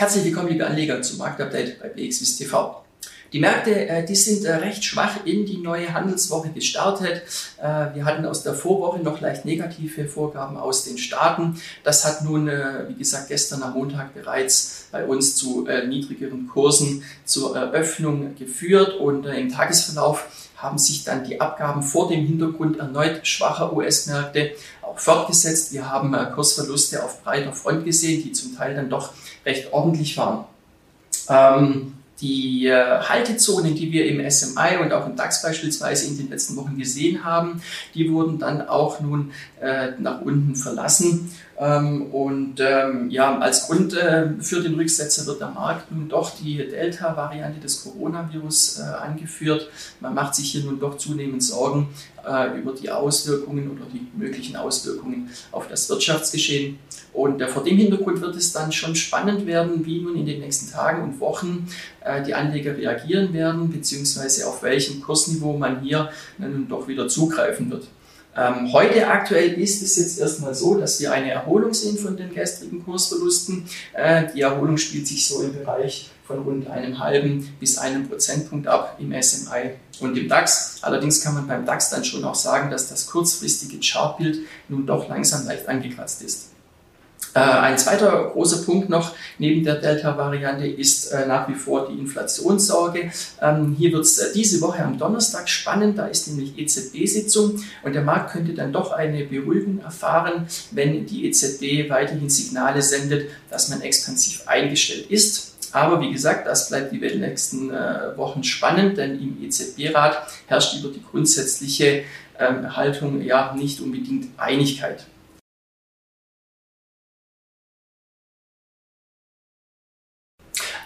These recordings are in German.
Herzlich willkommen, liebe Anleger, zum Marktupdate bei BXWIS TV. Die Märkte, äh, die sind äh, recht schwach in die neue Handelswoche gestartet. Äh, wir hatten aus der Vorwoche noch leicht negative Vorgaben aus den Staaten. Das hat nun, wie gesagt, gestern am Montag bereits bei uns zu niedrigeren Kursen zur Eröffnung geführt und im Tagesverlauf haben sich dann die Abgaben vor dem Hintergrund erneut schwacher US-Märkte auch fortgesetzt. Wir haben Kursverluste auf breiter Front gesehen, die zum Teil dann doch recht ordentlich waren. Ähm, die äh, Haltezonen, die wir im SMI und auch im DAX beispielsweise in den letzten Wochen gesehen haben, die wurden dann auch nun äh, nach unten verlassen. Ähm, und ähm, ja, als Grund äh, für den Rücksetzer wird der Markt nun doch die Delta-Variante des Coronavirus äh, angeführt. Man macht sich hier nun doch zunehmend Sorgen äh, über die Auswirkungen oder die möglichen Auswirkungen auf das Wirtschaftsgeschehen. Und vor dem Hintergrund wird es dann schon spannend werden, wie nun in den nächsten Tagen und Wochen die Anleger reagieren werden, beziehungsweise auf welchem Kursniveau man hier nun doch wieder zugreifen wird. Ähm, heute aktuell ist es jetzt erstmal so, dass wir eine Erholung sehen von den gestrigen Kursverlusten. Äh, die Erholung spielt sich so im Bereich von rund einem halben bis einem Prozentpunkt ab im SMI und im DAX. Allerdings kann man beim DAX dann schon auch sagen, dass das kurzfristige Chartbild nun doch langsam leicht angekratzt ist. Äh, ein zweiter großer Punkt noch neben der Delta-Variante ist äh, nach wie vor die Inflationssorge. Ähm, hier wird es äh, diese Woche am Donnerstag spannend, da ist nämlich EZB-Sitzung und der Markt könnte dann doch eine Beruhigung erfahren, wenn die EZB weiterhin Signale sendet, dass man expansiv eingestellt ist. Aber wie gesagt, das bleibt die nächsten Wochen spannend, denn im EZB-Rat herrscht über die grundsätzliche ähm, Haltung ja nicht unbedingt Einigkeit.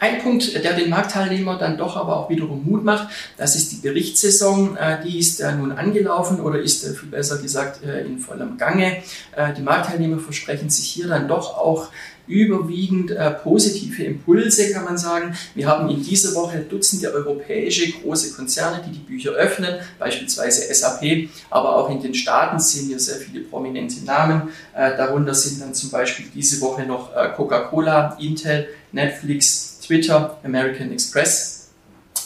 Ein Punkt, der den Marktteilnehmer dann doch aber auch wiederum Mut macht, das ist die Berichtssaison. Äh, die ist äh, nun angelaufen oder ist äh, viel besser gesagt in vollem Gange. Die Marktteilnehmer versprechen sich hier dann doch auch überwiegend äh, positive Impulse, kann man sagen. Wir haben in dieser Woche Dutzende europäische große Konzerne, die die Bücher öffnen, beispielsweise SAP, aber auch in den Staaten sehen wir sehr viele prominente Namen. Äh, darunter sind dann zum Beispiel diese Woche noch äh, Coca-Cola, Intel, Netflix, Twitter, American Express.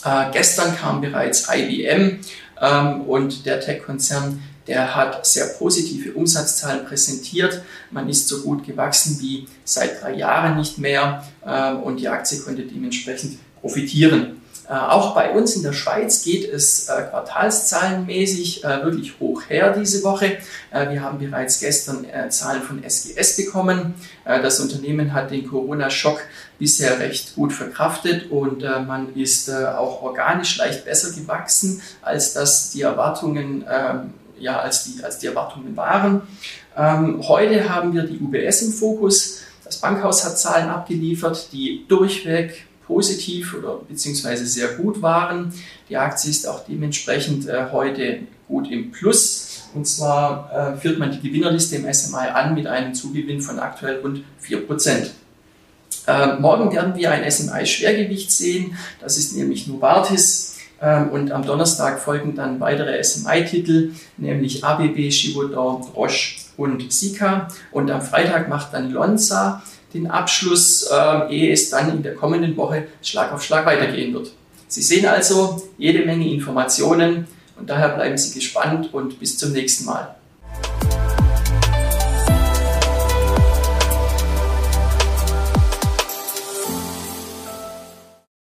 Äh, gestern kam bereits IBM ähm, und der Tech-Konzern, der hat sehr positive Umsatzzahlen präsentiert. Man ist so gut gewachsen wie seit drei Jahren nicht mehr äh, und die Aktie konnte dementsprechend profitieren. Äh, auch bei uns in der Schweiz geht es äh, quartalszahlenmäßig äh, wirklich hoch her diese Woche. wir haben bereits gestern Zahlen von SGS bekommen. das Unternehmen hat den Corona-Schock bisher recht gut verkraftet und man ist auch organisch leicht besser gewachsen, als das die Erwartungen ähm, ja, als die, als die Erwartungen waren. Ähm, heute haben wir die UBS im Fokus. Das Bankhaus hat Zahlen abgeliefert, die durchweg positiv oder beziehungsweise sehr gut waren. Die Aktie ist auch dementsprechend äh, heute gut im Plus. Und zwar äh, führt man die Gewinnerliste im SMI an mit einem Zugewinn von aktuell rund 4%. Äh, morgen werden wir ein SMI-Schwergewicht sehen. Das ist nämlich Novartis. Ähm, und am Donnerstag folgen dann weitere SMI-Titel, nämlich ABB, Givaudan, Roche und Sika. Und am Freitag macht dann Lonza den Abschluss, äh, ehe es dann in der kommenden Woche Schlag auf Schlag weitergehen wird. Sie sehen also jede Menge Informationen und daher bleiben Sie gespannt und bis zum nächsten Mal.